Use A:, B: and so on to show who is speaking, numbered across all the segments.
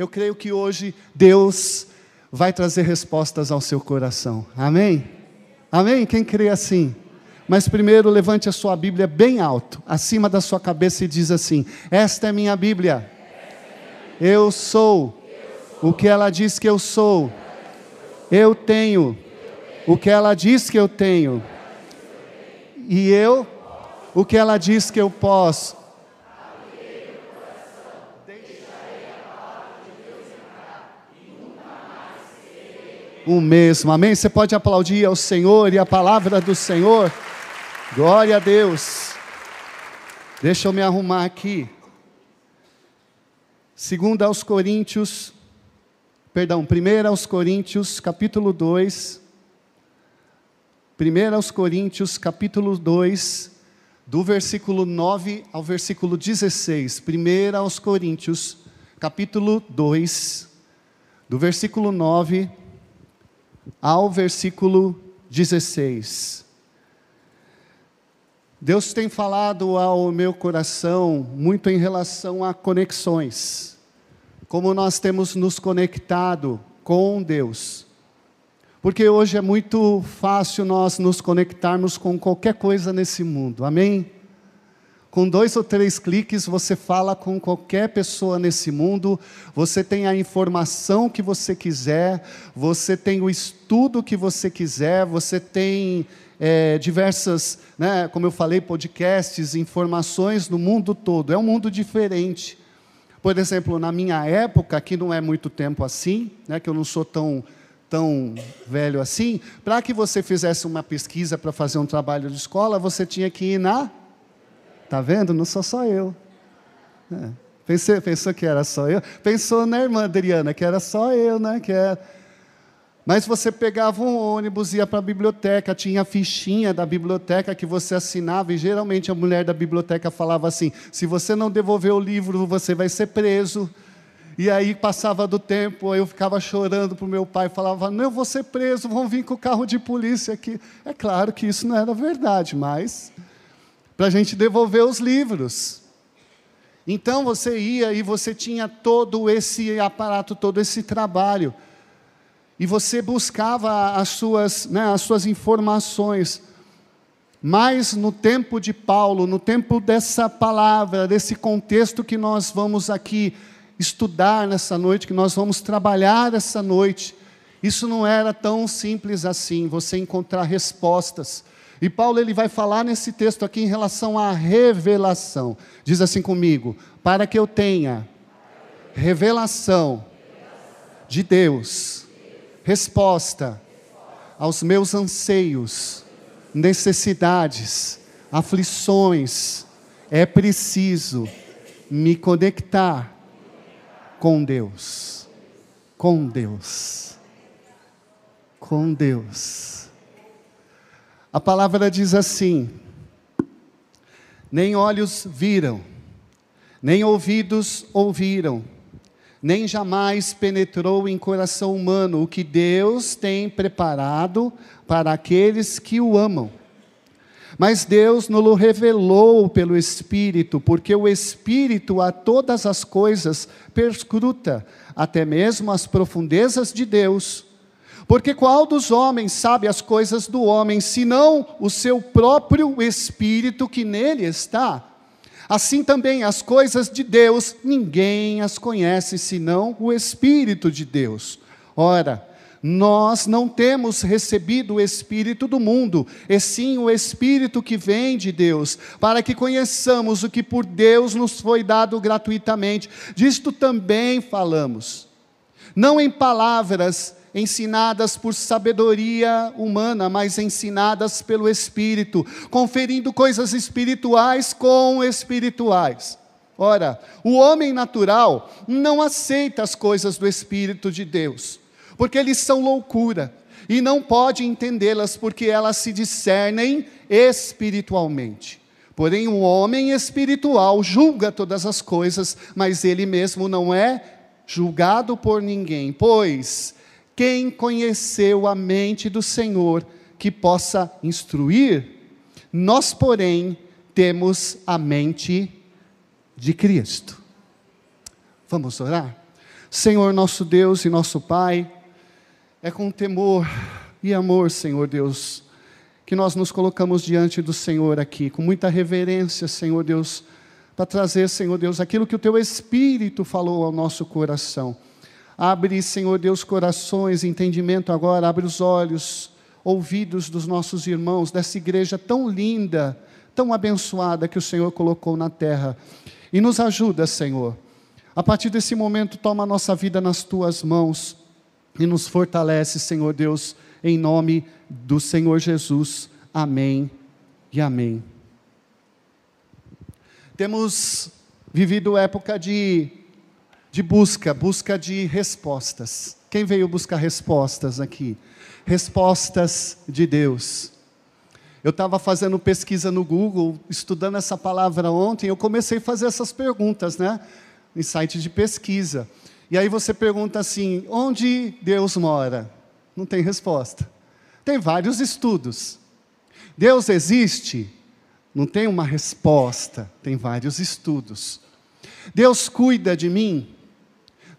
A: eu creio que hoje Deus vai trazer respostas ao seu coração. Amém? Amém? Quem crê assim? Mas primeiro levante a sua Bíblia bem alto, acima da sua cabeça e diz assim: Esta é minha Bíblia. Eu sou o que ela diz que eu sou. Eu tenho o que ela diz que eu tenho. E eu o que ela diz que eu posso. O mesmo, amém? Você pode aplaudir ao Senhor e a palavra do Senhor. Glória a Deus. Deixa eu me arrumar aqui. Segunda aos Coríntios, perdão, primeira aos Coríntios, capítulo 2. Primeira aos Coríntios, capítulo 2, do versículo 9 ao versículo 16. Primeira aos Coríntios, capítulo 2, do versículo 9 ao versículo 16. Deus tem falado ao meu coração muito em relação a conexões, como nós temos nos conectado com Deus. Porque hoje é muito fácil nós nos conectarmos com qualquer coisa nesse mundo, amém? Com dois ou três cliques você fala com qualquer pessoa nesse mundo, você tem a informação que você quiser, você tem o estudo que você quiser, você tem é, diversas, né, como eu falei, podcasts, informações no mundo todo. É um mundo diferente. Por exemplo, na minha época, que não é muito tempo assim, né, que eu não sou tão tão velho assim, para que você fizesse uma pesquisa para fazer um trabalho de escola, você tinha que ir na. Tá vendo? Não sou só eu. É. Pensou, que era só eu? Pensou na irmã Adriana, que era só eu, né? Que era mas você pegava um ônibus, ia para a biblioteca, tinha a fichinha da biblioteca que você assinava, e geralmente a mulher da biblioteca falava assim: se você não devolver o livro, você vai ser preso. E aí passava do tempo, eu ficava chorando para o meu pai, falava: não, eu vou ser preso, vão vir com o carro de polícia aqui. É claro que isso não era verdade, mas para a gente devolver os livros. Então você ia e você tinha todo esse aparato, todo esse trabalho e você buscava as suas, né, as suas informações. Mas no tempo de Paulo, no tempo dessa palavra, desse contexto que nós vamos aqui estudar nessa noite, que nós vamos trabalhar essa noite, isso não era tão simples assim, você encontrar respostas. E Paulo ele vai falar nesse texto aqui em relação à revelação. Diz assim comigo: para que eu tenha revelação de Deus resposta aos meus anseios, necessidades, aflições, é preciso me conectar com Deus. Com Deus. Com Deus. A palavra diz assim: nem olhos viram, nem ouvidos ouviram, nem jamais penetrou em coração humano o que Deus tem preparado para aqueles que o amam. Mas Deus nos revelou pelo Espírito, porque o Espírito a todas as coisas perscruta, até mesmo as profundezas de Deus. Porque qual dos homens sabe as coisas do homem, senão o seu próprio Espírito que nele está? Assim também as coisas de Deus, ninguém as conhece senão o Espírito de Deus. Ora, nós não temos recebido o Espírito do mundo, e sim o Espírito que vem de Deus, para que conheçamos o que por Deus nos foi dado gratuitamente. Disto também falamos, não em palavras ensinadas por sabedoria humana, mas ensinadas pelo Espírito, conferindo coisas espirituais com espirituais. Ora, o homem natural não aceita as coisas do Espírito de Deus, porque eles são loucura, e não pode entendê-las porque elas se discernem espiritualmente. Porém, o homem espiritual julga todas as coisas, mas ele mesmo não é julgado por ninguém, pois quem conheceu a mente do Senhor que possa instruir? Nós, porém, temos a mente de Cristo. Vamos orar? Senhor nosso Deus e nosso Pai, é com temor e amor, Senhor Deus, que nós nos colocamos diante do Senhor aqui, com muita reverência, Senhor Deus, para trazer, Senhor Deus, aquilo que o Teu Espírito falou ao nosso coração. Abre, Senhor Deus, corações, entendimento agora, abre os olhos, ouvidos dos nossos irmãos, dessa igreja tão linda, tão abençoada que o Senhor colocou na terra. E nos ajuda, Senhor. A partir desse momento, toma a nossa vida nas tuas mãos e nos fortalece, Senhor Deus, em nome do Senhor Jesus. Amém e amém. Temos vivido época de, de busca, busca de respostas. Quem veio buscar respostas aqui? Respostas de Deus. Eu estava fazendo pesquisa no Google, estudando essa palavra ontem, eu comecei a fazer essas perguntas, né? Em site de pesquisa. E aí você pergunta assim: onde Deus mora? Não tem resposta. Tem vários estudos. Deus existe? Não tem uma resposta, tem vários estudos. Deus cuida de mim?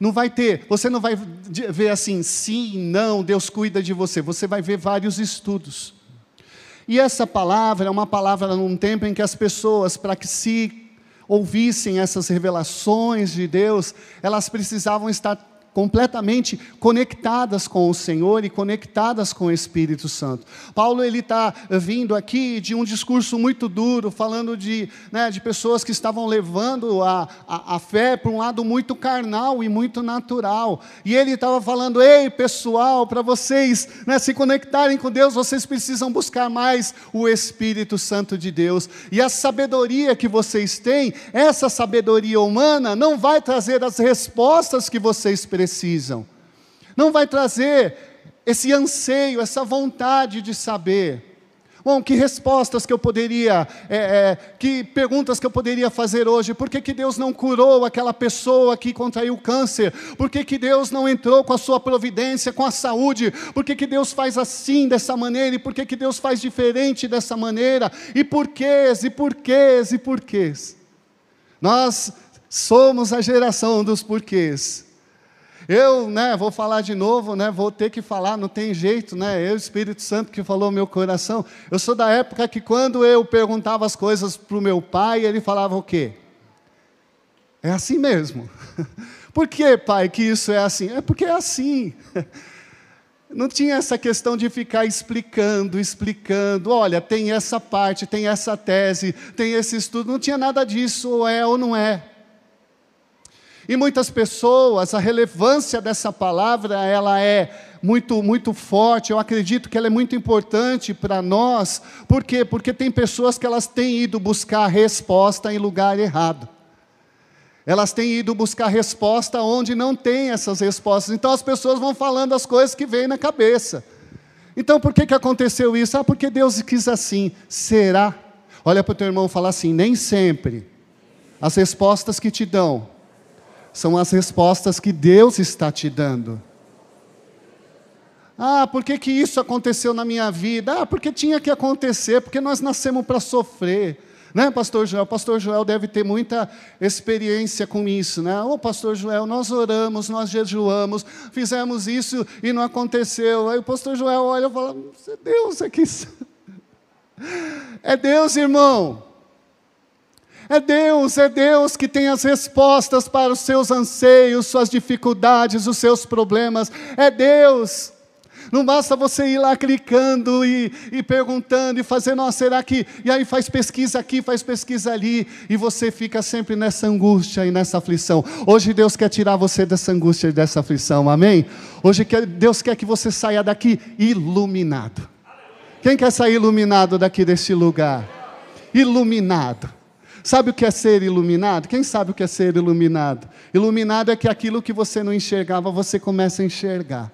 A: Não vai ter, você não vai ver assim, sim, não, Deus cuida de você. Você vai ver vários estudos. E essa palavra é uma palavra num tempo em que as pessoas, para que se ouvissem essas revelações de Deus, elas precisavam estar completamente conectadas com o Senhor e conectadas com o Espírito Santo. Paulo ele está vindo aqui de um discurso muito duro, falando de, né, de pessoas que estavam levando a, a, a fé para um lado muito carnal e muito natural. E ele estava falando: ei pessoal, para vocês né, se conectarem com Deus, vocês precisam buscar mais o Espírito Santo de Deus. E a sabedoria que vocês têm, essa sabedoria humana, não vai trazer as respostas que vocês precisam precisam. Não vai trazer esse anseio, essa vontade de saber. Bom, que respostas que eu poderia, é, é, que perguntas que eu poderia fazer hoje? Por que, que Deus não curou aquela pessoa que contraiu câncer? Por que, que Deus não entrou com a sua providência, com a saúde? Por que, que Deus faz assim, dessa maneira? E por que, que Deus faz diferente dessa maneira? E porquês, e porquês, e porquês? Nós somos a geração dos porquês. Eu, né, vou falar de novo, né, vou ter que falar, não tem jeito, né? Eu, Espírito Santo que falou meu coração. Eu sou da época que quando eu perguntava as coisas para o meu pai, ele falava o quê? É assim mesmo. Por que, pai, que isso é assim? É porque é assim. Não tinha essa questão de ficar explicando, explicando. Olha, tem essa parte, tem essa tese, tem esse estudo. Não tinha nada disso, ou é ou não é. E muitas pessoas, a relevância dessa palavra, ela é muito, muito forte. Eu acredito que ela é muito importante para nós. Por quê? Porque tem pessoas que elas têm ido buscar resposta em lugar errado. Elas têm ido buscar resposta onde não tem essas respostas. Então as pessoas vão falando as coisas que vêm na cabeça. Então por que, que aconteceu isso? Ah, porque Deus quis assim. Será? Olha para o teu irmão e fala assim: nem sempre as respostas que te dão são as respostas que Deus está te dando. Ah, por que, que isso aconteceu na minha vida? Ah, porque tinha que acontecer, porque nós nascemos para sofrer. Né, pastor Joel? Pastor Joel deve ter muita experiência com isso, né? Ô, pastor Joel, nós oramos, nós jejuamos, fizemos isso e não aconteceu. Aí o pastor Joel olha e fala: é Deus é que. É Deus, irmão. É Deus, é Deus que tem as respostas para os seus anseios, suas dificuldades, os seus problemas. É Deus. Não basta você ir lá clicando e, e perguntando e fazendo, nossa, será que. E aí faz pesquisa aqui, faz pesquisa ali, e você fica sempre nessa angústia e nessa aflição. Hoje Deus quer tirar você dessa angústia e dessa aflição, amém? Hoje Deus quer que você saia daqui iluminado. Quem quer sair iluminado daqui desse lugar? Iluminado. Sabe o que é ser iluminado? Quem sabe o que é ser iluminado? Iluminado é que aquilo que você não enxergava, você começa a enxergar.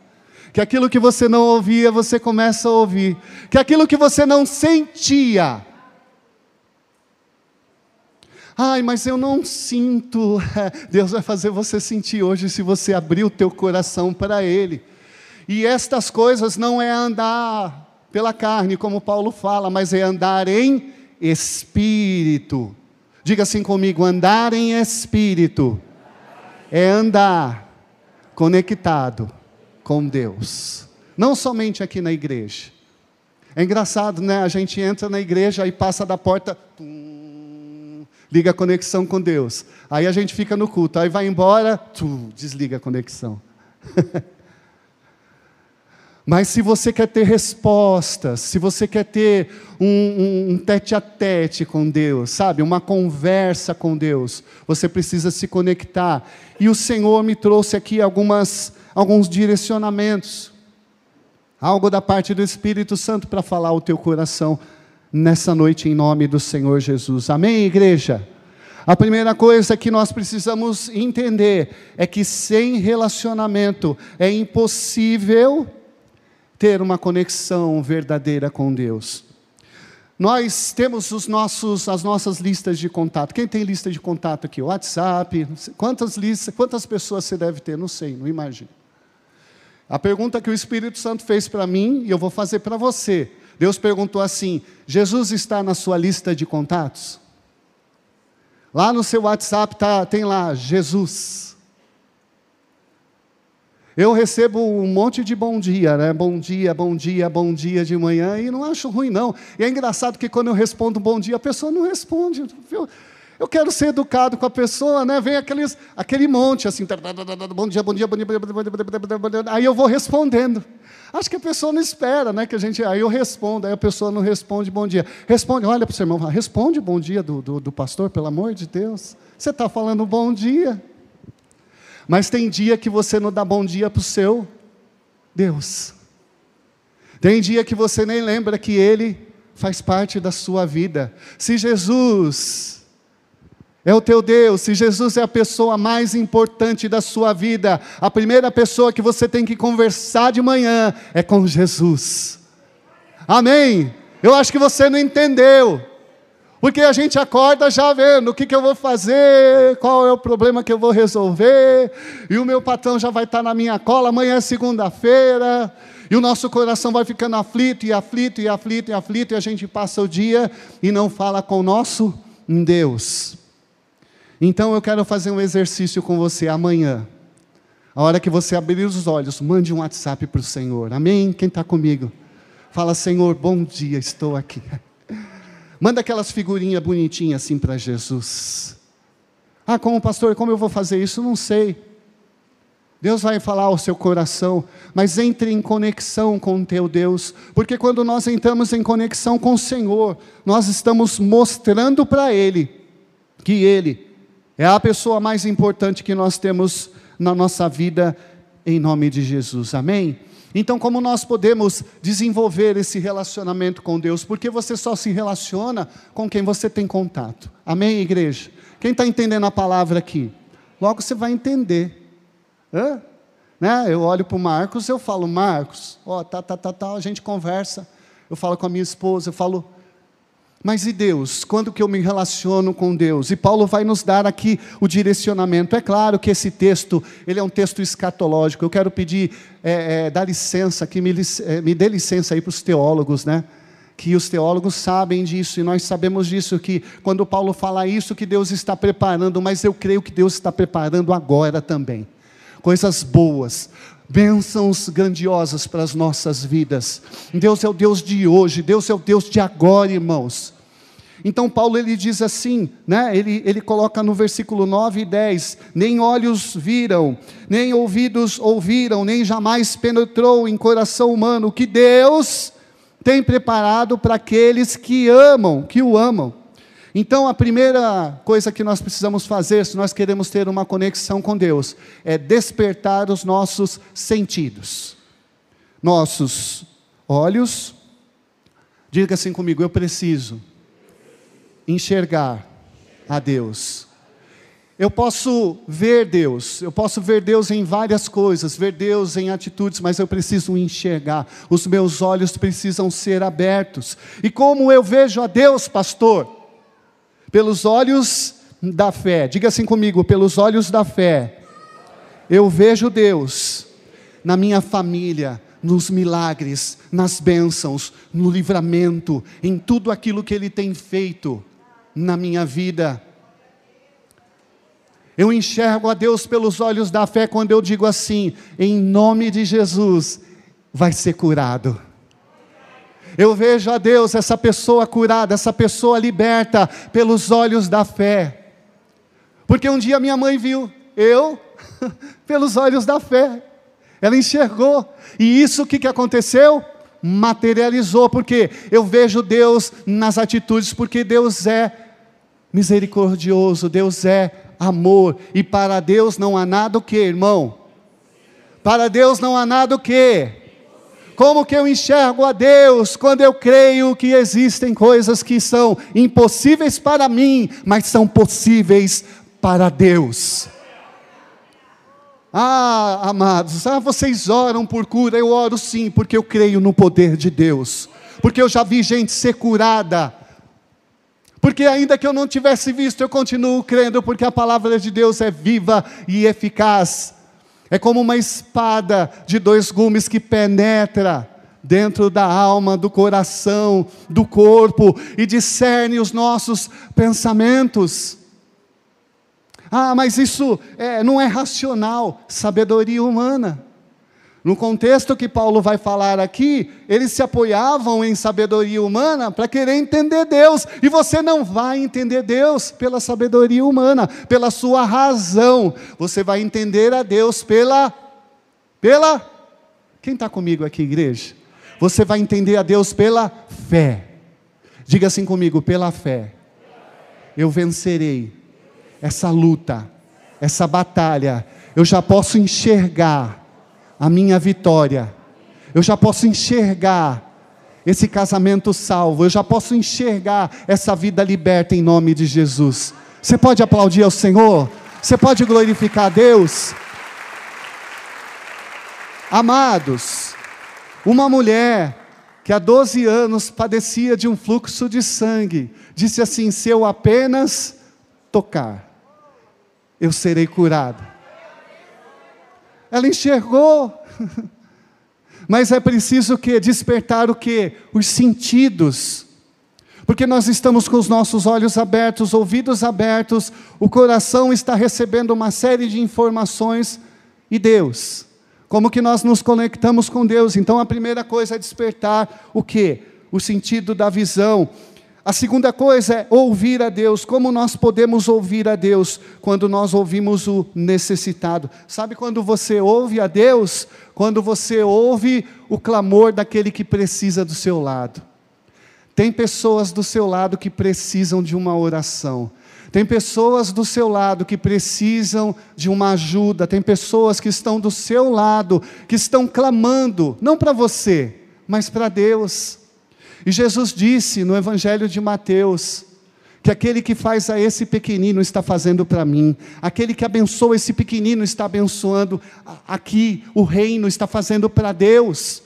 A: Que aquilo que você não ouvia, você começa a ouvir. Que aquilo que você não sentia. Ai, mas eu não sinto. Deus vai fazer você sentir hoje se você abrir o teu coração para Ele. E estas coisas não é andar pela carne, como Paulo fala, mas é andar em espírito. Diga assim comigo: andar em espírito é andar conectado com Deus. Não somente aqui na igreja. É engraçado, né? A gente entra na igreja e passa da porta, tum, liga a conexão com Deus. Aí a gente fica no culto, aí vai embora, tum, desliga a conexão. Mas se você quer ter respostas, se você quer ter um, um, um, tete a tete com Deus, sabe, uma conversa com Deus, você precisa se conectar. E o Senhor me trouxe aqui algumas, alguns direcionamentos, algo da parte do Espírito Santo para falar ao teu coração nessa noite, em nome do Senhor Jesus. Amém, igreja? A primeira coisa que nós precisamos entender é que sem relacionamento é impossível ter uma conexão verdadeira com Deus. Nós temos os nossos, as nossas listas de contato. Quem tem lista de contato aqui? WhatsApp. Quantas listas, quantas pessoas você deve ter? Não sei, não imagino. A pergunta que o Espírito Santo fez para mim e eu vou fazer para você. Deus perguntou assim: Jesus está na sua lista de contatos? Lá no seu WhatsApp tá, tem lá Jesus. Eu recebo um monte de bom dia, né? Bom dia, bom dia, bom dia de manhã, e não acho ruim, não. E é engraçado que quando eu respondo bom dia, a pessoa não responde. Eu, eu quero ser educado com a pessoa, né? Vem aqueles, aquele monte assim, bom dia, bom dia, bom dia, bom dia, aí eu vou respondendo. Acho que a pessoa não espera, né? Que a gente, aí eu respondo, aí a pessoa não responde bom dia. Responde, olha para o seu irmão, responde bom dia do, do, do pastor, pelo amor de Deus. Você está falando bom dia. Mas tem dia que você não dá bom dia para o seu Deus. Tem dia que você nem lembra que Ele faz parte da sua vida. Se Jesus é o teu Deus, se Jesus é a pessoa mais importante da sua vida, a primeira pessoa que você tem que conversar de manhã é com Jesus. Amém? Eu acho que você não entendeu. Porque a gente acorda já vendo o que, que eu vou fazer, qual é o problema que eu vou resolver, e o meu patrão já vai estar na minha cola, amanhã é segunda-feira, e o nosso coração vai ficando aflito, e aflito, e aflito, e aflito, e a gente passa o dia e não fala com o nosso Deus. Então eu quero fazer um exercício com você amanhã. A hora que você abrir os olhos, mande um WhatsApp para o Senhor. Amém? Quem está comigo? Fala, Senhor, bom dia, estou aqui. Manda aquelas figurinhas bonitinhas assim para Jesus. Ah, como pastor, como eu vou fazer isso? Não sei. Deus vai falar ao seu coração, mas entre em conexão com o teu Deus, porque quando nós entramos em conexão com o Senhor, nós estamos mostrando para Ele que Ele é a pessoa mais importante que nós temos na nossa vida, em nome de Jesus. Amém? Então, como nós podemos desenvolver esse relacionamento com Deus? Porque você só se relaciona com quem você tem contato. Amém, igreja? Quem está entendendo a palavra aqui? Logo você vai entender. Hã? Né? Eu olho para o Marcos, eu falo, Marcos, ó, tá, tá, tá, tá, a gente conversa. Eu falo com a minha esposa, eu falo, mas e Deus? Quando que eu me relaciono com Deus? E Paulo vai nos dar aqui o direcionamento. É claro que esse texto, ele é um texto escatológico. Eu quero pedir, é, é, dar licença, que me, é, me dê licença aí para os teólogos, né? Que os teólogos sabem disso e nós sabemos disso que quando Paulo fala isso que Deus está preparando, mas eu creio que Deus está preparando agora também. Coisas boas, bênçãos grandiosas para as nossas vidas. Deus é o Deus de hoje, Deus é o Deus de agora, irmãos. Então Paulo ele diz assim, né? Ele, ele coloca no versículo 9 e 10: Nem olhos viram, nem ouvidos ouviram, nem jamais penetrou em coração humano o que Deus tem preparado para aqueles que amam, que o amam. Então, a primeira coisa que nós precisamos fazer, se nós queremos ter uma conexão com Deus, é despertar os nossos sentidos. Nossos olhos, diga assim comigo, eu preciso enxergar a Deus. Eu posso ver Deus, eu posso ver Deus em várias coisas, ver Deus em atitudes, mas eu preciso enxergar, os meus olhos precisam ser abertos. E como eu vejo a Deus, pastor? Pelos olhos da fé. Diga assim comigo: pelos olhos da fé, eu vejo Deus na minha família, nos milagres, nas bênçãos, no livramento, em tudo aquilo que Ele tem feito na minha vida. Eu enxergo a Deus pelos olhos da fé quando eu digo assim: em nome de Jesus, vai ser curado. Eu vejo a Deus, essa pessoa curada, essa pessoa liberta pelos olhos da fé. Porque um dia minha mãe viu eu pelos olhos da fé. Ela enxergou. E isso o que, que aconteceu? Materializou, porque eu vejo Deus nas atitudes, porque Deus é misericordioso, Deus é amor, e para Deus não há nada o que, irmão? Para Deus não há nada o que? Como que eu enxergo a Deus quando eu creio que existem coisas que são impossíveis para mim, mas são possíveis para Deus? Ah, amados, ah, vocês oram por cura, eu oro sim, porque eu creio no poder de Deus, porque eu já vi gente ser curada, porque ainda que eu não tivesse visto, eu continuo crendo, porque a palavra de Deus é viva e eficaz. É como uma espada de dois gumes que penetra dentro da alma, do coração, do corpo e discerne os nossos pensamentos. Ah, mas isso é, não é racional, sabedoria humana. No contexto que Paulo vai falar aqui, eles se apoiavam em sabedoria humana para querer entender Deus, e você não vai entender Deus pela sabedoria humana, pela sua razão, você vai entender a Deus pela. pela. Quem está comigo aqui, igreja? Você vai entender a Deus pela fé. Diga assim comigo: pela fé. Eu vencerei essa luta, essa batalha. Eu já posso enxergar a minha vitória. Eu já posso enxergar esse casamento salvo. Eu já posso enxergar essa vida liberta em nome de Jesus. Você pode aplaudir ao Senhor? Você pode glorificar a Deus? Amados, uma mulher que há 12 anos padecia de um fluxo de sangue, disse assim: se eu apenas tocar, eu serei curada. Ela enxergou. Mas é preciso que despertar o que? Os sentidos. Porque nós estamos com os nossos olhos abertos, ouvidos abertos, o coração está recebendo uma série de informações e Deus. Como que nós nos conectamos com Deus? Então a primeira coisa é despertar o que? O sentido da visão. A segunda coisa é ouvir a Deus. Como nós podemos ouvir a Deus quando nós ouvimos o necessitado? Sabe quando você ouve a Deus? Quando você ouve o clamor daquele que precisa do seu lado. Tem pessoas do seu lado que precisam de uma oração. Tem pessoas do seu lado que precisam de uma ajuda. Tem pessoas que estão do seu lado, que estão clamando, não para você, mas para Deus. E Jesus disse no Evangelho de Mateus, que aquele que faz a esse pequenino está fazendo para mim, aquele que abençoa esse pequenino está abençoando aqui, o reino está fazendo para Deus.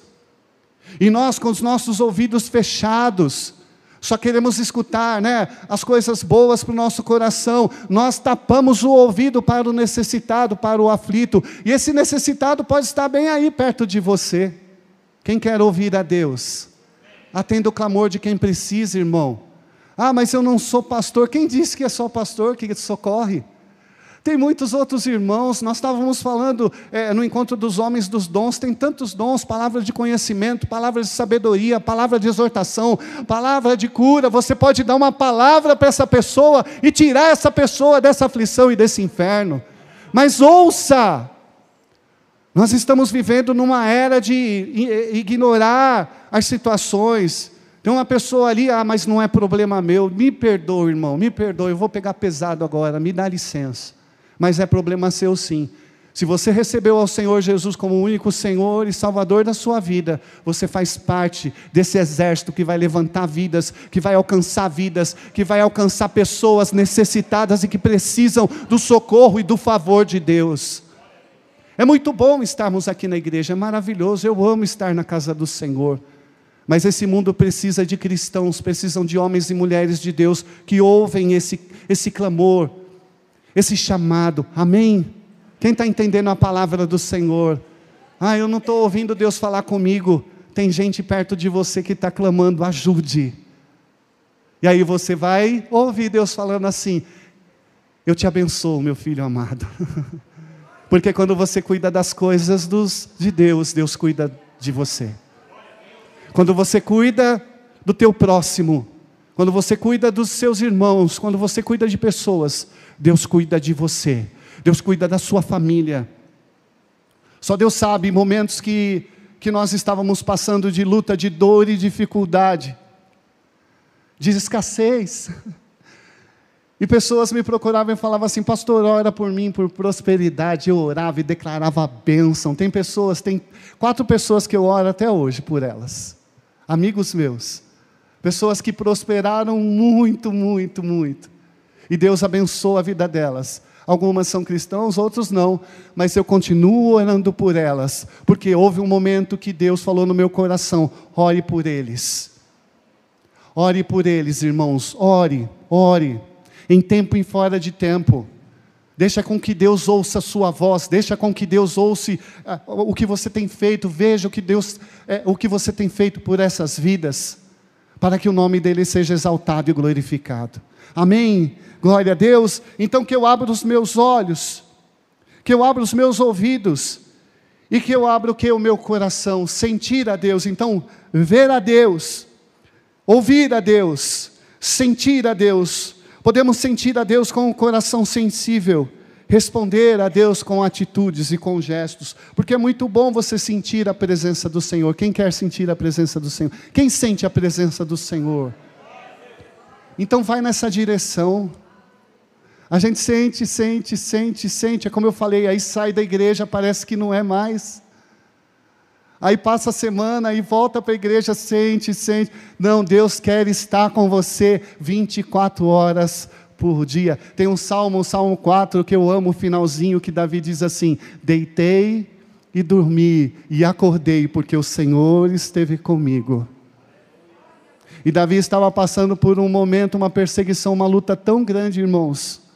A: E nós, com os nossos ouvidos fechados, só queremos escutar né, as coisas boas para o nosso coração, nós tapamos o ouvido para o necessitado, para o aflito, e esse necessitado pode estar bem aí perto de você. Quem quer ouvir a Deus? Atenda o clamor de quem precisa, irmão. Ah, mas eu não sou pastor. Quem disse que é só pastor que socorre? Tem muitos outros irmãos, nós estávamos falando é, no encontro dos homens dos dons, tem tantos dons, palavras de conhecimento, palavras de sabedoria, palavra de exortação, palavra de cura. Você pode dar uma palavra para essa pessoa e tirar essa pessoa dessa aflição e desse inferno. Mas ouça, nós estamos vivendo numa era de ignorar as situações. Tem uma pessoa ali, ah, mas não é problema meu. Me perdoe, irmão, me perdoe, eu vou pegar pesado agora, me dá licença. Mas é problema seu sim. Se você recebeu ao Senhor Jesus como o único Senhor e Salvador da sua vida, você faz parte desse exército que vai levantar vidas, que vai alcançar vidas, que vai alcançar pessoas necessitadas e que precisam do socorro e do favor de Deus. É muito bom estarmos aqui na igreja, é maravilhoso, eu amo estar na casa do Senhor. Mas esse mundo precisa de cristãos, precisam de homens e mulheres de Deus que ouvem esse, esse clamor, esse chamado. Amém? Quem está entendendo a palavra do Senhor? Ah, eu não estou ouvindo Deus falar comigo. Tem gente perto de você que está clamando, ajude. E aí você vai ouvir Deus falando assim: Eu te abençoo, meu filho amado. Porque quando você cuida das coisas dos, de Deus, Deus cuida de você. Quando você cuida do teu próximo, quando você cuida dos seus irmãos, quando você cuida de pessoas, Deus cuida de você. Deus cuida da sua família. Só Deus sabe momentos que, que nós estávamos passando de luta, de dor e dificuldade, de escassez. E pessoas me procuravam e falavam assim: Pastor, ora por mim, por prosperidade. Eu orava e declarava a bênção. Tem pessoas, tem quatro pessoas que eu oro até hoje por elas, amigos meus, pessoas que prosperaram muito, muito, muito. E Deus abençoa a vida delas. Algumas são cristãos, outros não, mas eu continuo orando por elas, porque houve um momento que Deus falou no meu coração: ore por eles. Ore por eles, irmãos, ore, ore em tempo e fora de tempo. Deixa com que Deus ouça a sua voz, deixa com que Deus ouça uh, o que você tem feito, veja o que Deus, uh, o que você tem feito por essas vidas, para que o nome dele seja exaltado e glorificado. Amém. Glória a Deus. Então que eu abra os meus olhos, que eu abra os meus ouvidos e que eu abra o que o meu coração, sentir a Deus. Então, ver a Deus, ouvir a Deus, sentir a Deus Podemos sentir a Deus com o coração sensível, responder a Deus com atitudes e com gestos, porque é muito bom você sentir a presença do Senhor. Quem quer sentir a presença do Senhor? Quem sente a presença do Senhor? Então vai nessa direção. A gente sente, sente, sente, sente. É como eu falei, aí sai da igreja, parece que não é mais. Aí passa a semana e volta para a igreja, sente, sente. Não, Deus quer estar com você 24 horas por dia. Tem um salmo, um salmo 4, que eu amo o finalzinho, que Davi diz assim: Deitei e dormi e acordei, porque o Senhor esteve comigo. E Davi estava passando por um momento, uma perseguição, uma luta tão grande, irmãos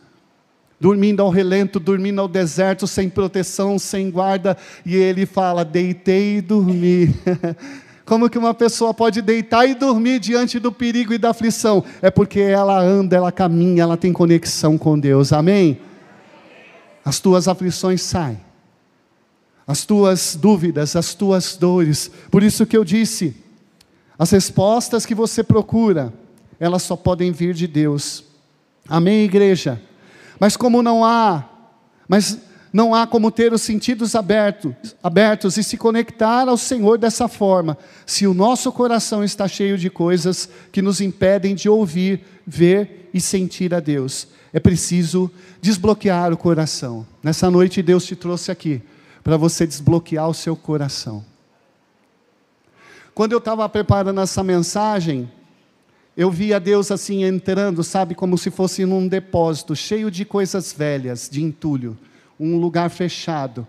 A: dormindo ao relento, dormindo ao deserto, sem proteção, sem guarda, e ele fala: deitei e dormi. Como que uma pessoa pode deitar e dormir diante do perigo e da aflição? É porque ela anda, ela caminha, ela tem conexão com Deus. Amém? As tuas aflições saem. As tuas dúvidas, as tuas dores. Por isso que eu disse, as respostas que você procura, elas só podem vir de Deus. Amém, igreja? Mas como não há, mas não há como ter os sentidos abertos, abertos e se conectar ao Senhor dessa forma, se o nosso coração está cheio de coisas que nos impedem de ouvir, ver e sentir a Deus. É preciso desbloquear o coração. Nessa noite Deus te trouxe aqui para você desbloquear o seu coração. Quando eu estava preparando essa mensagem, eu via Deus assim entrando, sabe, como se fosse num depósito cheio de coisas velhas, de entulho, um lugar fechado.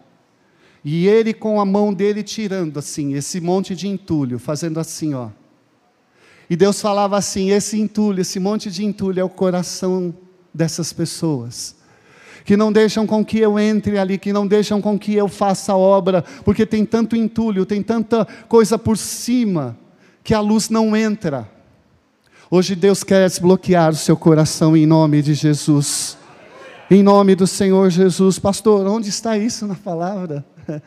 A: E ele com a mão dele tirando assim esse monte de entulho, fazendo assim, ó. E Deus falava assim: esse entulho, esse monte de entulho é o coração dessas pessoas. Que não deixam com que eu entre ali, que não deixam com que eu faça a obra, porque tem tanto entulho, tem tanta coisa por cima, que a luz não entra. Hoje Deus quer desbloquear o seu coração em nome de Jesus. Em nome do Senhor Jesus. Pastor, onde está isso na palavra?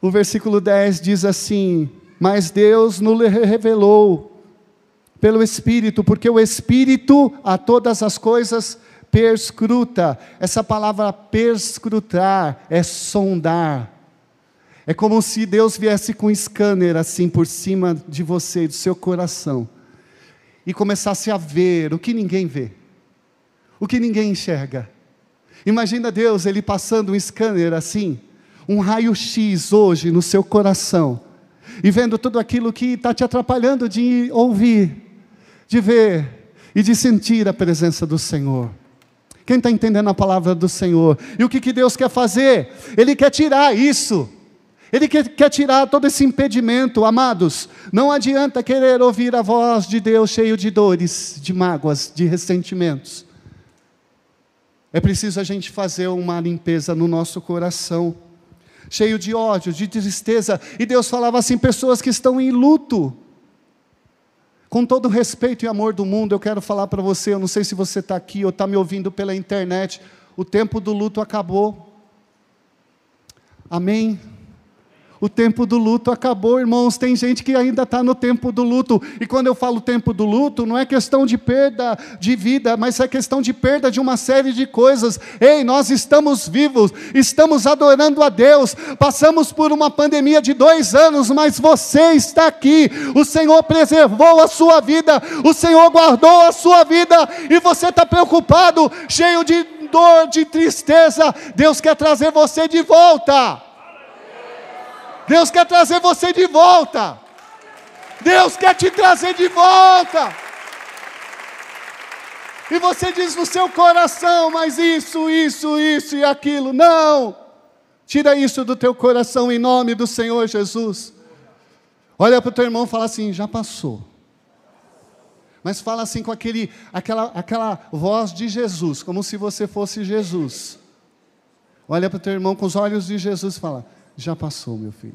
A: O versículo 10 diz assim: Mas Deus nos revelou pelo Espírito, porque o Espírito a todas as coisas perscruta. Essa palavra perscrutar é sondar. É como se Deus viesse com um scanner assim por cima de você, do seu coração e começasse a ver o que ninguém vê, o que ninguém enxerga. Imagina Deus, Ele passando um scanner assim, um raio-x hoje no seu coração, e vendo tudo aquilo que está te atrapalhando de ouvir, de ver e de sentir a presença do Senhor. Quem está entendendo a palavra do Senhor? E o que, que Deus quer fazer? Ele quer tirar isso. Ele quer, tirar todo esse impedimento, amados. Não adianta querer ouvir a voz de Deus cheio de dores, de mágoas, de ressentimentos. É preciso a gente fazer uma limpeza no nosso coração, cheio de ódio, de tristeza. E Deus falava assim: pessoas que estão em luto, Com todo respeito e amor do mundo, eu quero falar para você, eu não sei se você está aqui ou está me ouvindo pela internet, o tempo do luto acabou. Amém? O tempo do luto acabou, irmãos. Tem gente que ainda está no tempo do luto. E quando eu falo tempo do luto, não é questão de perda de vida, mas é questão de perda de uma série de coisas. Ei, nós estamos vivos, estamos adorando a Deus. Passamos por uma pandemia de dois anos, mas você está aqui. O Senhor preservou a sua vida, o Senhor guardou a sua vida, e você está preocupado, cheio de dor, de tristeza. Deus quer trazer você de volta. Deus quer trazer você de volta. Deus quer te trazer de volta. E você diz no seu coração, mas isso, isso, isso e aquilo. Não. Tira isso do teu coração em nome do Senhor Jesus. Olha para o teu irmão e fala assim: já passou. Mas fala assim com aquele, aquela, aquela voz de Jesus, como se você fosse Jesus. Olha para o teu irmão com os olhos de Jesus e fala: já passou, meu filho.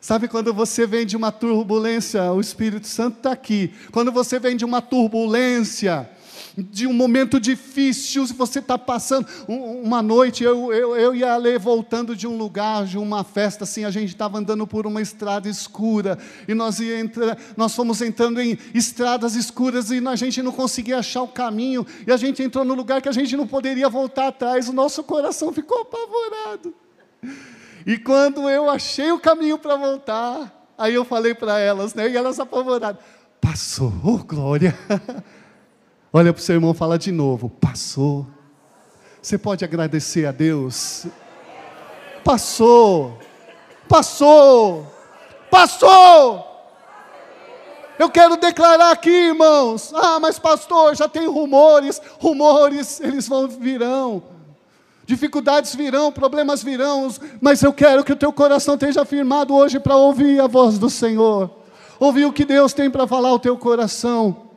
A: Sabe quando você vem de uma turbulência, o Espírito Santo está aqui. Quando você vem de uma turbulência, de um momento difícil, se você está passando. uma noite, eu, eu, eu e a Ale voltando de um lugar, de uma festa, assim, a gente estava andando por uma estrada escura, e nós, entra, nós fomos entrando em estradas escuras e a gente não conseguia achar o caminho, e a gente entrou no lugar que a gente não poderia voltar atrás, o nosso coração ficou apavorado. E quando eu achei o caminho para voltar, aí eu falei para elas, né, e elas apavoradas, passou, glória. Olha para o seu irmão fala de novo. Passou. Você pode agradecer a Deus. Passou. Passou. Passou. Eu quero declarar aqui, irmãos. Ah, mas pastor, já tem rumores. Rumores, eles vão virão. Dificuldades virão, problemas virão, mas eu quero que o teu coração esteja firmado hoje para ouvir a voz do Senhor. Ouvir o que Deus tem para falar ao teu coração.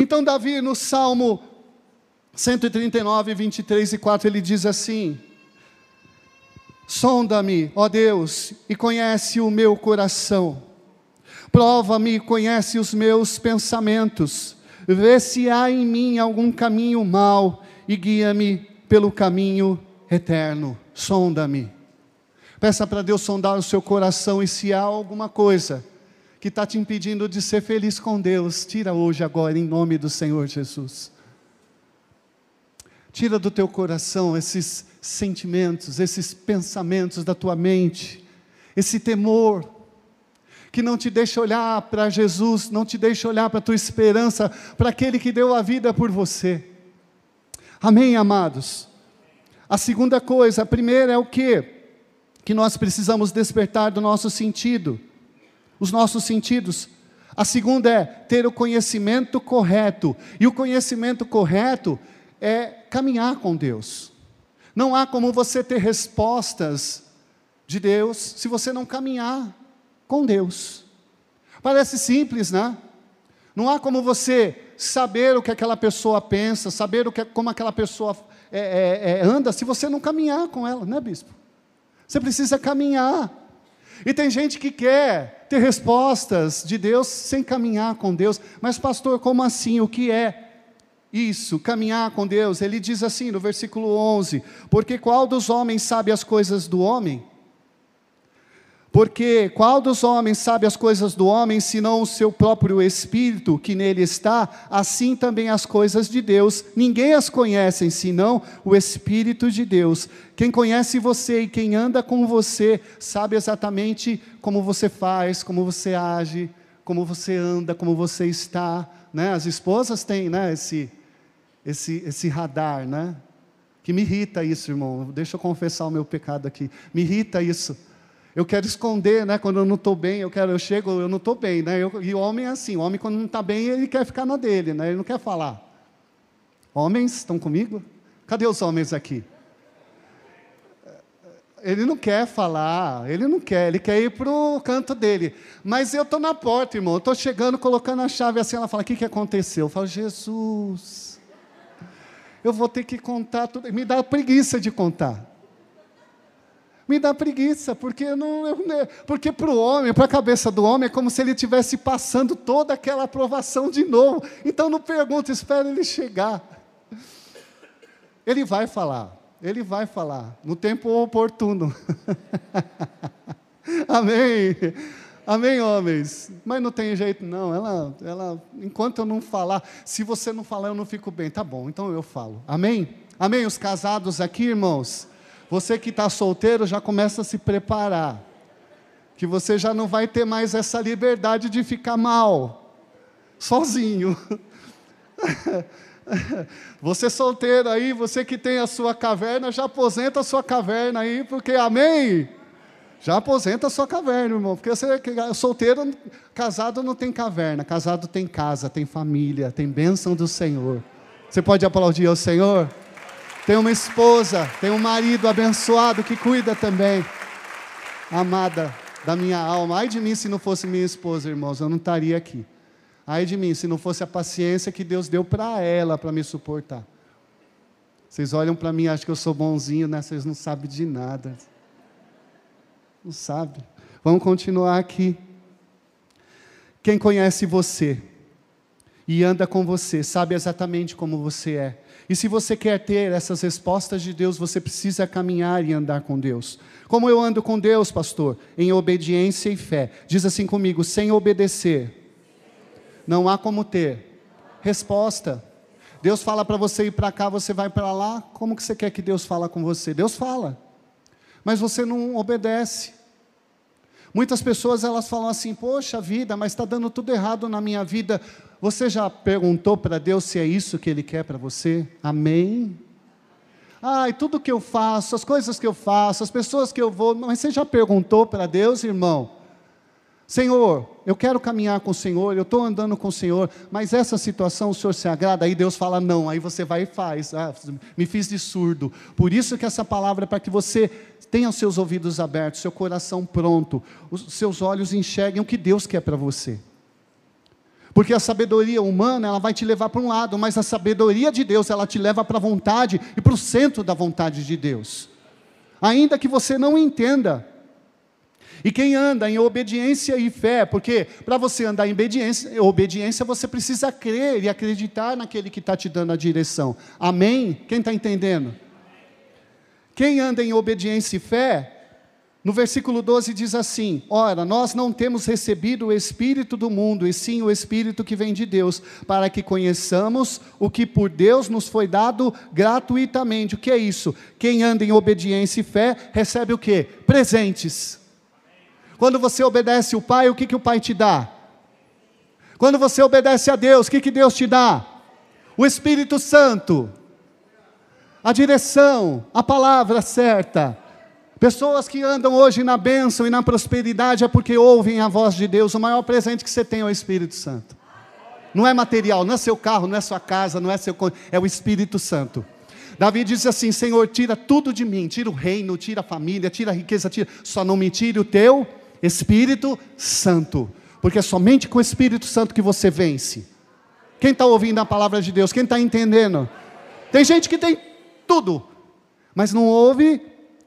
A: Então, Davi, no Salmo 139, 23 e 4, ele diz assim: Sonda-me, ó Deus, e conhece o meu coração. Prova-me e conhece os meus pensamentos. Vê se há em mim algum caminho mau e guia-me pelo caminho eterno. Sonda-me. Peça para Deus sondar o seu coração e se há alguma coisa que está te impedindo de ser feliz com Deus, tira hoje, agora, em nome do Senhor Jesus. Tira do teu coração esses sentimentos, esses pensamentos da tua mente, esse temor, que não te deixa olhar para Jesus, não te deixa olhar para a tua esperança, para aquele que deu a vida por você. Amém, amados? A segunda coisa, a primeira é o que? Que nós precisamos despertar do nosso sentido os nossos sentidos. A segunda é ter o conhecimento correto. E o conhecimento correto é caminhar com Deus. Não há como você ter respostas de Deus se você não caminhar com Deus. Parece simples, né? Não há como você saber o que aquela pessoa pensa, saber o que, como aquela pessoa é, é, é, anda, se você não caminhar com ela, né, bispo? Você precisa caminhar. E tem gente que quer ter respostas de Deus sem caminhar com Deus. Mas, pastor, como assim? O que é isso, caminhar com Deus? Ele diz assim no versículo 11: Porque qual dos homens sabe as coisas do homem? Porque qual dos homens sabe as coisas do homem, senão o seu próprio espírito que nele está? Assim também as coisas de Deus. Ninguém as conhece, senão o espírito de Deus. Quem conhece você e quem anda com você, sabe exatamente como você faz, como você age, como você anda, como você está. Né? As esposas têm né, esse, esse, esse radar, né? Que me irrita isso, irmão. Deixa eu confessar o meu pecado aqui. Me irrita isso eu quero esconder, né? Quando eu não estou bem, eu quero, eu chego, eu não estou bem, né? Eu, e o homem é assim, o homem quando não está bem, ele quer ficar na dele, né? Ele não quer falar. Homens, estão comigo? Cadê os homens aqui? Ele não quer falar, ele não quer, ele quer ir para o canto dele. Mas eu estou na porta, irmão, eu estou chegando, colocando a chave assim, ela fala, o que, que aconteceu? Eu falo, Jesus, eu vou ter que contar tudo. Me dá preguiça de contar. Me dá preguiça, porque não, porque para o homem, para a cabeça do homem, é como se ele estivesse passando toda aquela aprovação de novo. Então não pergunta, espera ele chegar. Ele vai falar, ele vai falar, no tempo oportuno. Amém. Amém, homens? Mas não tem jeito, não. Ela, ela, enquanto eu não falar, se você não falar, eu não fico bem. Tá bom, então eu falo. Amém? Amém? Os casados aqui, irmãos. Você que está solteiro já começa a se preparar. Que você já não vai ter mais essa liberdade de ficar mal, sozinho. Você solteiro aí, você que tem a sua caverna, já aposenta a sua caverna aí, porque amém? Já aposenta a sua caverna, irmão, porque você solteiro, casado não tem caverna, casado tem casa, tem família, tem bênção do Senhor. Você pode aplaudir ao Senhor? Tem uma esposa, tem um marido abençoado que cuida também, amada da minha alma. Ai de mim se não fosse minha esposa, irmãos, eu não estaria aqui. Ai de mim se não fosse a paciência que Deus deu para ela para me suportar. Vocês olham para mim, acham que eu sou bonzinho, né? Vocês não sabem de nada. Não sabe. Vamos continuar aqui. Quem conhece você e anda com você, sabe exatamente como você é. E se você quer ter essas respostas de Deus, você precisa caminhar e andar com Deus. Como eu ando com Deus, pastor? Em obediência e fé. Diz assim comigo: sem obedecer, não há como ter resposta. Deus fala para você ir para cá, você vai para lá. Como que você quer que Deus fala com você? Deus fala mas você não obedece. Muitas pessoas elas falam assim: Poxa vida, mas está dando tudo errado na minha vida. Você já perguntou para Deus se é isso que Ele quer para você? Amém? Ai, tudo que eu faço, as coisas que eu faço, as pessoas que eu vou, mas você já perguntou para Deus, irmão? Senhor, eu quero caminhar com o Senhor, eu estou andando com o Senhor, mas essa situação o Senhor se agrada? Aí Deus fala não, aí você vai e faz. Ah, me fiz de surdo. Por isso que essa palavra é para que você tenha os seus ouvidos abertos, seu coração pronto, os seus olhos enxerguem o que Deus quer para você. Porque a sabedoria humana, ela vai te levar para um lado, mas a sabedoria de Deus, ela te leva para a vontade e para o centro da vontade de Deus. Ainda que você não entenda, e quem anda em obediência e fé, porque para você andar em obediência, obediência, você precisa crer e acreditar naquele que está te dando a direção. Amém? Quem está entendendo? Quem anda em obediência e fé, no versículo 12 diz assim: Ora, nós não temos recebido o Espírito do mundo, e sim o Espírito que vem de Deus, para que conheçamos o que por Deus nos foi dado gratuitamente. O que é isso? Quem anda em obediência e fé recebe o que? Presentes. Quando você obedece o Pai, o que, que o Pai te dá? Quando você obedece a Deus, o que, que Deus te dá? O Espírito Santo, a direção, a palavra certa. Pessoas que andam hoje na bênção e na prosperidade é porque ouvem a voz de Deus. O maior presente que você tem é o Espírito Santo. Não é material, não é seu carro, não é sua casa, não é seu. É o Espírito Santo. Davi diz assim: Senhor, tira tudo de mim, tira o reino, tira a família, tira a riqueza, tira. Só não me tire o teu Espírito Santo, porque é somente com o Espírito Santo que você vence. Quem está ouvindo a palavra de Deus? Quem está entendendo? Tem gente que tem tudo, mas não ouve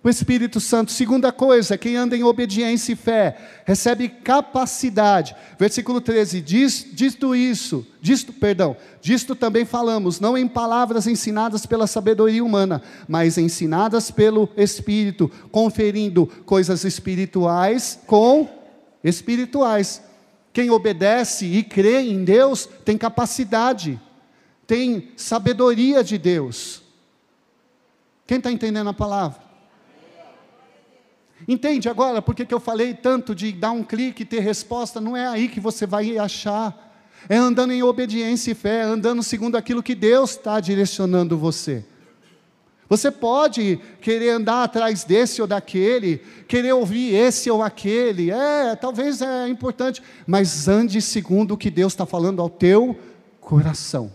A: o Espírito Santo. Segunda coisa, quem anda em obediência e fé, recebe capacidade. Versículo 13, diz, disto isso, disto, perdão, disto também falamos, não em palavras ensinadas pela sabedoria humana, mas ensinadas pelo Espírito, conferindo coisas espirituais com espirituais. Quem obedece e crê em Deus tem capacidade, tem sabedoria de Deus. Quem está entendendo a palavra? Entende agora por que eu falei tanto de dar um clique e ter resposta? Não é aí que você vai achar. É andando em obediência e fé, andando segundo aquilo que Deus está direcionando você. Você pode querer andar atrás desse ou daquele, querer ouvir esse ou aquele, é, talvez é importante, mas ande segundo o que Deus está falando ao teu coração.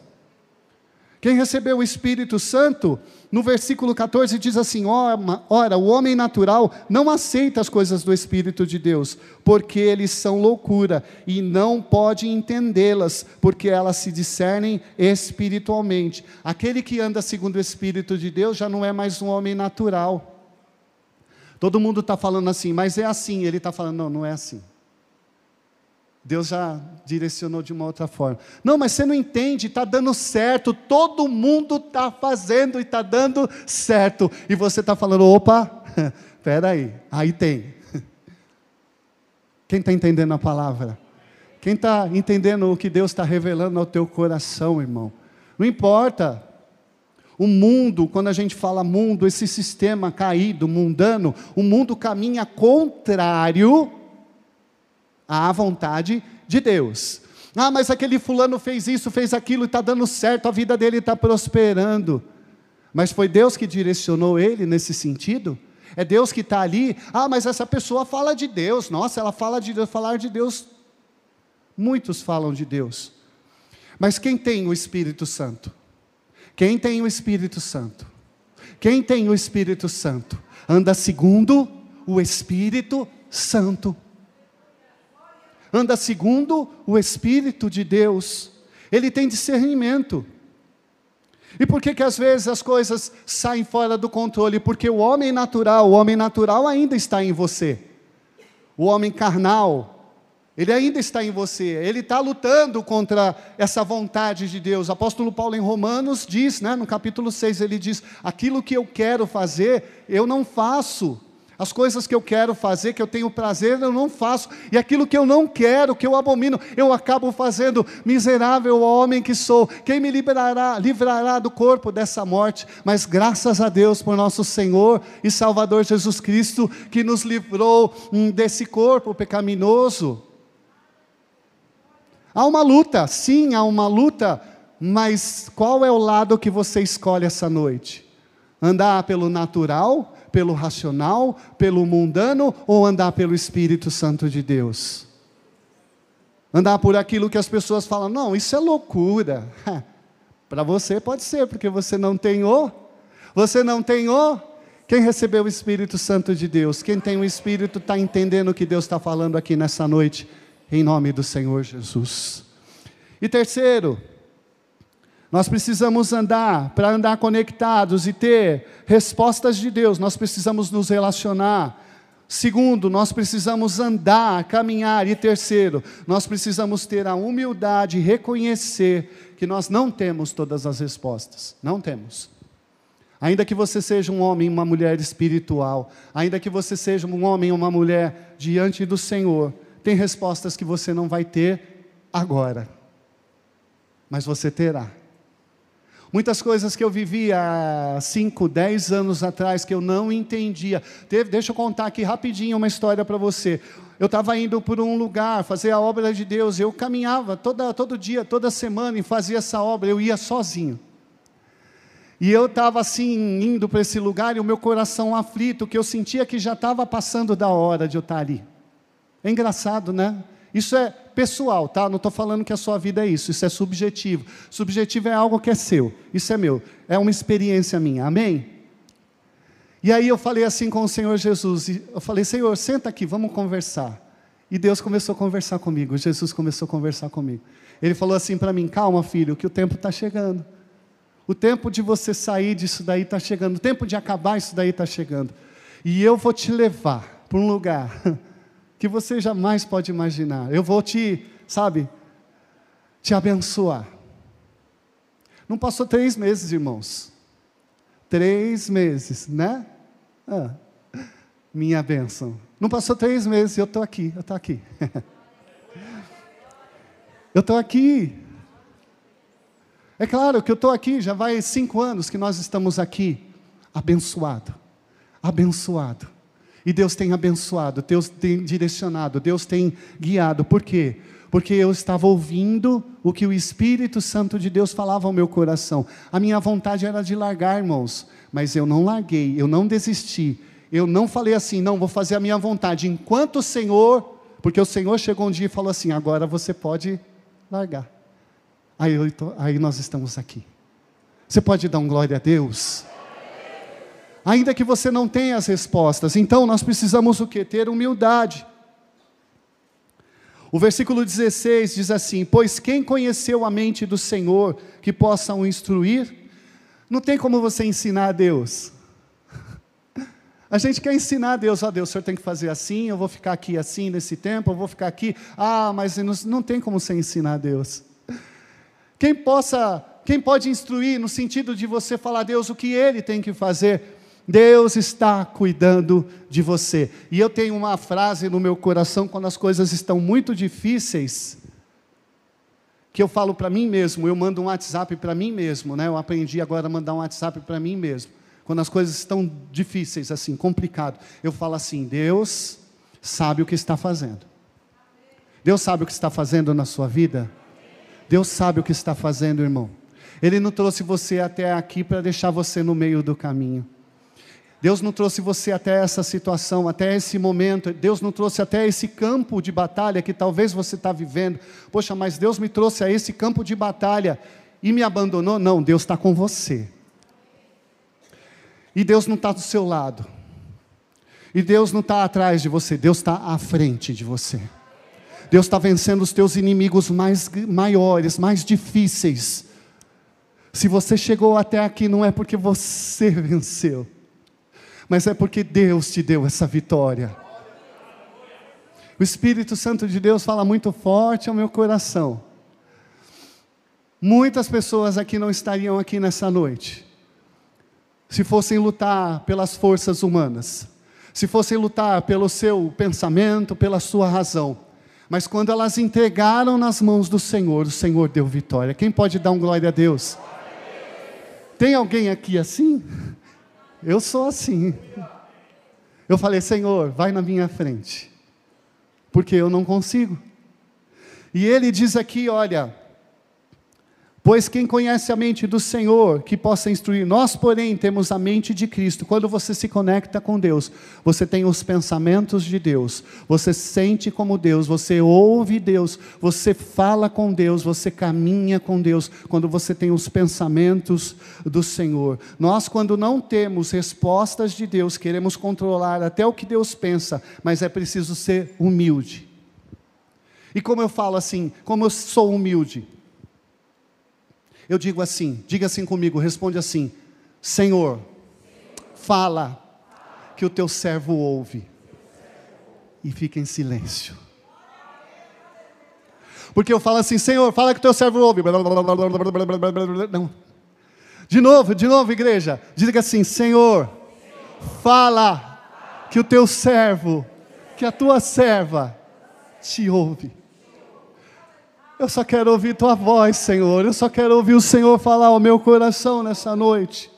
A: Quem recebeu o Espírito Santo, no versículo 14 diz assim: Ora, o homem natural não aceita as coisas do Espírito de Deus, porque eles são loucura, e não pode entendê-las, porque elas se discernem espiritualmente. Aquele que anda segundo o Espírito de Deus já não é mais um homem natural. Todo mundo está falando assim, mas é assim. Ele está falando, não, não é assim. Deus já direcionou de uma outra forma. Não, mas você não entende, está dando certo, todo mundo está fazendo e está dando certo. E você está falando, opa, espera aí, aí tem. Quem está entendendo a palavra? Quem está entendendo o que Deus está revelando ao teu coração, irmão? Não importa. O mundo, quando a gente fala mundo, esse sistema caído, mundano, o mundo caminha contrário à vontade de Deus. Ah, mas aquele fulano fez isso, fez aquilo está dando certo, a vida dele está prosperando. Mas foi Deus que direcionou ele nesse sentido? É Deus que está ali. Ah, mas essa pessoa fala de Deus. Nossa, ela fala de Deus. Falar de Deus. Muitos falam de Deus. Mas quem tem o Espírito Santo? Quem tem o Espírito Santo? Quem tem o Espírito Santo? Anda segundo o Espírito Santo. Anda segundo o Espírito de Deus. Ele tem discernimento. E por que que às vezes as coisas saem fora do controle? Porque o homem natural, o homem natural ainda está em você. O homem carnal, ele ainda está em você. Ele está lutando contra essa vontade de Deus. O apóstolo Paulo em Romanos diz, né, no capítulo 6, ele diz: "Aquilo que eu quero fazer, eu não faço. As coisas que eu quero fazer, que eu tenho prazer, eu não faço. E aquilo que eu não quero, que eu abomino, eu acabo fazendo. Miserável homem que sou, quem me livrará, livrará do corpo dessa morte? Mas graças a Deus por nosso Senhor e Salvador Jesus Cristo, que nos livrou hum, desse corpo pecaminoso. Há uma luta, sim, há uma luta, mas qual é o lado que você escolhe essa noite? Andar pelo natural? Pelo racional, pelo mundano ou andar pelo Espírito Santo de Deus? Andar por aquilo que as pessoas falam, não, isso é loucura. Para você pode ser, porque você não tem o, você não tem o. Quem recebeu o Espírito Santo de Deus? Quem tem o Espírito está entendendo o que Deus está falando aqui nessa noite, em nome do Senhor Jesus. E terceiro, nós precisamos andar, para andar conectados e ter respostas de Deus, nós precisamos nos relacionar. Segundo, nós precisamos andar, caminhar. E terceiro, nós precisamos ter a humildade e reconhecer que nós não temos todas as respostas. Não temos. Ainda que você seja um homem, uma mulher espiritual, ainda que você seja um homem uma mulher diante do Senhor, tem respostas que você não vai ter agora, mas você terá. Muitas coisas que eu vivi há 5, 10 anos atrás que eu não entendia. Teve, deixa eu contar aqui rapidinho uma história para você. Eu estava indo por um lugar fazer a obra de Deus. Eu caminhava toda, todo dia, toda semana e fazia essa obra. Eu ia sozinho. E eu estava assim, indo para esse lugar e o meu coração aflito, que eu sentia que já estava passando da hora de eu estar ali. É engraçado, né? Isso é pessoal, tá? Não estou falando que a sua vida é isso, isso é subjetivo. Subjetivo é algo que é seu, isso é meu, é uma experiência minha, amém? E aí eu falei assim com o Senhor Jesus, eu falei, Senhor, senta aqui, vamos conversar. E Deus começou a conversar comigo, Jesus começou a conversar comigo. Ele falou assim para mim: calma, filho, que o tempo está chegando. O tempo de você sair disso daí está chegando, o tempo de acabar isso daí está chegando. E eu vou te levar para um lugar que você jamais pode imaginar. Eu vou te, sabe, te abençoar. Não passou três meses, irmãos. Três meses, né? Ah, minha bênção. Não passou três meses, eu estou aqui, eu estou aqui. eu estou aqui. É claro que eu estou aqui, já vai cinco anos que nós estamos aqui. Abençoado, abençoado. E Deus tem abençoado, Deus tem direcionado, Deus tem guiado. Por quê? Porque eu estava ouvindo o que o Espírito Santo de Deus falava ao meu coração. A minha vontade era de largar, irmãos, mas eu não larguei, eu não desisti. Eu não falei assim, não, vou fazer a minha vontade. Enquanto o Senhor, porque o Senhor chegou um dia e falou assim: agora você pode largar. Aí, eu, aí nós estamos aqui. Você pode dar um glória a Deus? Ainda que você não tenha as respostas. Então nós precisamos o que? Ter humildade. O versículo 16 diz assim: Pois quem conheceu a mente do Senhor que possa o instruir? Não tem como você ensinar a Deus. A gente quer ensinar a Deus, ó oh, Deus, o senhor tem que fazer assim, eu vou ficar aqui assim nesse tempo, eu vou ficar aqui. Ah, mas não, não tem como você ensinar a Deus. Quem possa, quem pode instruir no sentido de você falar a Deus o que ele tem que fazer? Deus está cuidando de você. E eu tenho uma frase no meu coração quando as coisas estão muito difíceis, que eu falo para mim mesmo, eu mando um WhatsApp para mim mesmo, né? Eu aprendi agora a mandar um WhatsApp para mim mesmo quando as coisas estão difíceis, assim, complicado, eu falo assim: Deus sabe o que está fazendo. Deus sabe o que está fazendo na sua vida. Deus sabe o que está fazendo, irmão. Ele não trouxe você até aqui para deixar você no meio do caminho. Deus não trouxe você até essa situação, até esse momento. Deus não trouxe até esse campo de batalha que talvez você está vivendo. Poxa, mas Deus me trouxe a esse campo de batalha e me abandonou? Não, Deus está com você. E Deus não está do seu lado. E Deus não está atrás de você, Deus está à frente de você. Deus está vencendo os teus inimigos mais maiores, mais difíceis. Se você chegou até aqui, não é porque você venceu, mas é porque Deus te deu essa vitória. O Espírito Santo de Deus fala muito forte ao meu coração. Muitas pessoas aqui não estariam aqui nessa noite se fossem lutar pelas forças humanas, se fossem lutar pelo seu pensamento, pela sua razão. Mas quando elas entregaram nas mãos do Senhor, o Senhor deu vitória. Quem pode dar um glória a Deus? Tem alguém aqui assim? Eu sou assim. Eu falei, Senhor, vai na minha frente, porque eu não consigo. E ele diz aqui: olha, Pois quem conhece a mente do Senhor, que possa instruir, nós, porém, temos a mente de Cristo. Quando você se conecta com Deus, você tem os pensamentos de Deus, você sente como Deus, você ouve Deus, você fala com Deus, você caminha com Deus, quando você tem os pensamentos do Senhor. Nós, quando não temos respostas de Deus, queremos controlar até o que Deus pensa, mas é preciso ser humilde. E como eu falo assim, como eu sou humilde, eu digo assim, diga assim comigo, responde assim: Senhor, fala que o teu servo ouve e fica em silêncio. Porque eu falo assim, Senhor, fala que o teu servo ouve. Não. De novo, de novo, igreja. Diga assim, Senhor, fala que o teu servo, que a tua serva te ouve. Eu só quero ouvir tua voz, Senhor. Eu só quero ouvir o Senhor falar ao meu coração nessa noite.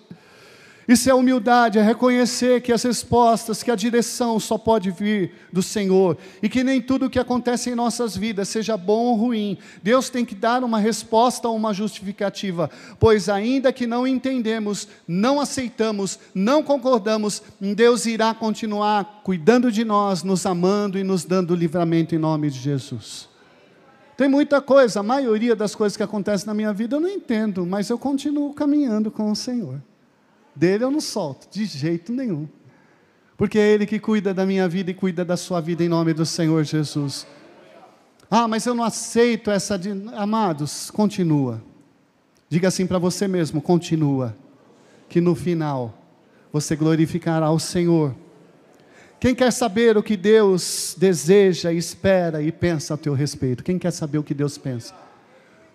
A: Isso é humildade, é reconhecer que as respostas, que a direção só pode vir do Senhor e que nem tudo o que acontece em nossas vidas, seja bom ou ruim, Deus tem que dar uma resposta ou uma justificativa, pois ainda que não entendemos, não aceitamos, não concordamos, Deus irá continuar cuidando de nós, nos amando e nos dando livramento em nome de Jesus. Tem muita coisa, a maioria das coisas que acontecem na minha vida eu não entendo, mas eu continuo caminhando com o Senhor. Dele eu não solto, de jeito nenhum. Porque é Ele que cuida da minha vida e cuida da sua vida em nome do Senhor Jesus. Ah, mas eu não aceito essa. De... Amados, continua. Diga assim para você mesmo: continua. Que no final você glorificará o Senhor quem quer saber o que Deus deseja, espera e pensa a teu respeito? Quem quer saber o que Deus pensa?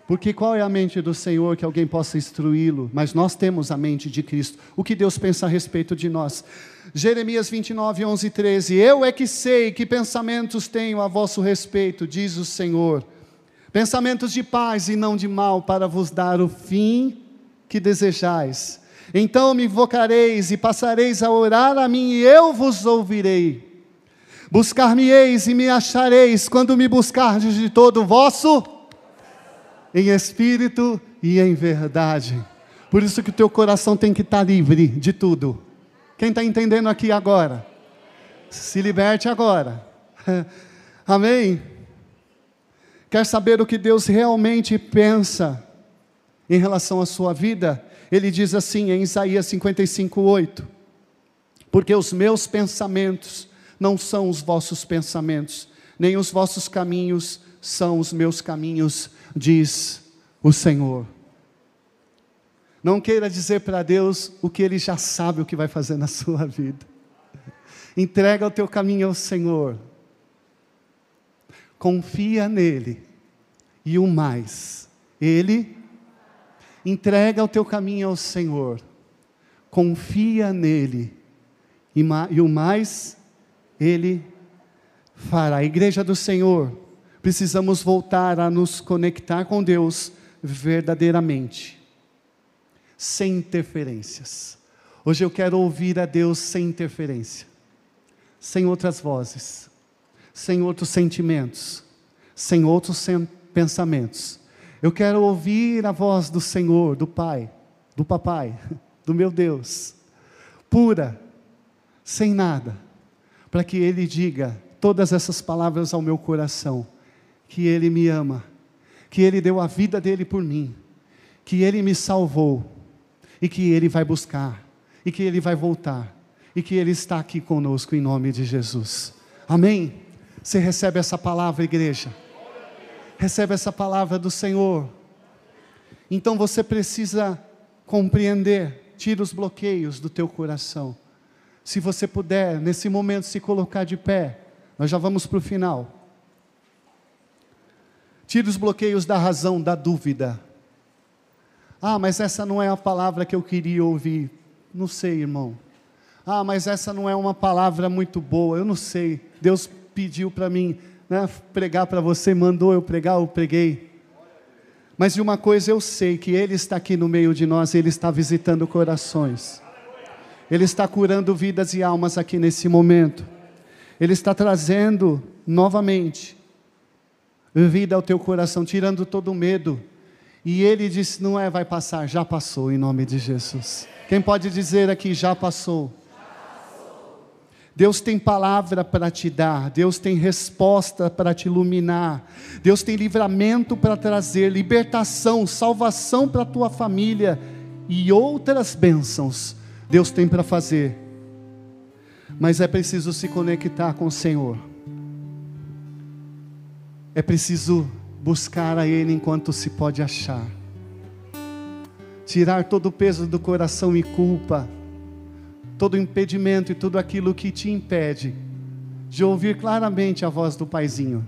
A: Porque qual é a mente do Senhor que alguém possa instruí-lo? Mas nós temos a mente de Cristo. O que Deus pensa a respeito de nós? Jeremias 29, 11 e 13. Eu é que sei que pensamentos tenho a vosso respeito, diz o Senhor. Pensamentos de paz e não de mal, para vos dar o fim que desejais. Então me invocareis e passareis a orar a mim, e eu vos ouvirei. Buscar-me-eis e me achareis, quando me buscardes de todo o vosso, em espírito e em verdade. Por isso que o teu coração tem que estar livre de tudo. Quem está entendendo aqui agora? Se liberte agora. Amém? Quer saber o que Deus realmente pensa em relação à sua vida? Ele diz assim em Isaías 55, 8: Porque os meus pensamentos não são os vossos pensamentos, nem os vossos caminhos são os meus caminhos, diz o Senhor. Não queira dizer para Deus o que Ele já sabe o que vai fazer na sua vida. Entrega o teu caminho ao Senhor. Confia nele. E o mais, ele entrega o teu caminho ao Senhor. Confia nele. E, e o mais, ele fará. A igreja do Senhor, precisamos voltar a nos conectar com Deus verdadeiramente, sem interferências. Hoje eu quero ouvir a Deus sem interferência, sem outras vozes, sem outros sentimentos, sem outros pensamentos. Eu quero ouvir a voz do Senhor, do Pai, do Papai, do meu Deus, pura, sem nada, para que Ele diga: todas essas palavras ao meu coração: que Ele me ama, que Ele deu a vida dele por mim, que Ele me salvou, e que Ele vai buscar, e que Ele vai voltar, e que Ele está aqui conosco em nome de Jesus. Amém? Você recebe essa palavra, igreja? Recebe essa palavra do Senhor. Então você precisa compreender, tira os bloqueios do teu coração. Se você puder, nesse momento, se colocar de pé. Nós já vamos para o final. Tire os bloqueios da razão, da dúvida. Ah, mas essa não é a palavra que eu queria ouvir. Não sei, irmão. Ah, mas essa não é uma palavra muito boa. Eu não sei. Deus pediu para mim né, pregar para você, mandou eu pregar, eu preguei. Mas de uma coisa eu sei, que Ele está aqui no meio de nós, Ele está visitando corações. Ele está curando vidas e almas aqui nesse momento. Ele está trazendo novamente vida ao teu coração, tirando todo o medo. E ele disse: Não é, vai passar, já passou, em nome de Jesus. Quem pode dizer aqui, já passou? Deus tem palavra para te dar, Deus tem resposta para te iluminar, Deus tem livramento para trazer, libertação, salvação para a tua família e outras bênçãos Deus tem para fazer mas é preciso se conectar com o Senhor. É preciso buscar a Ele enquanto se pode achar. Tirar todo o peso do coração e culpa, todo impedimento e tudo aquilo que te impede de ouvir claramente a voz do Paizinho.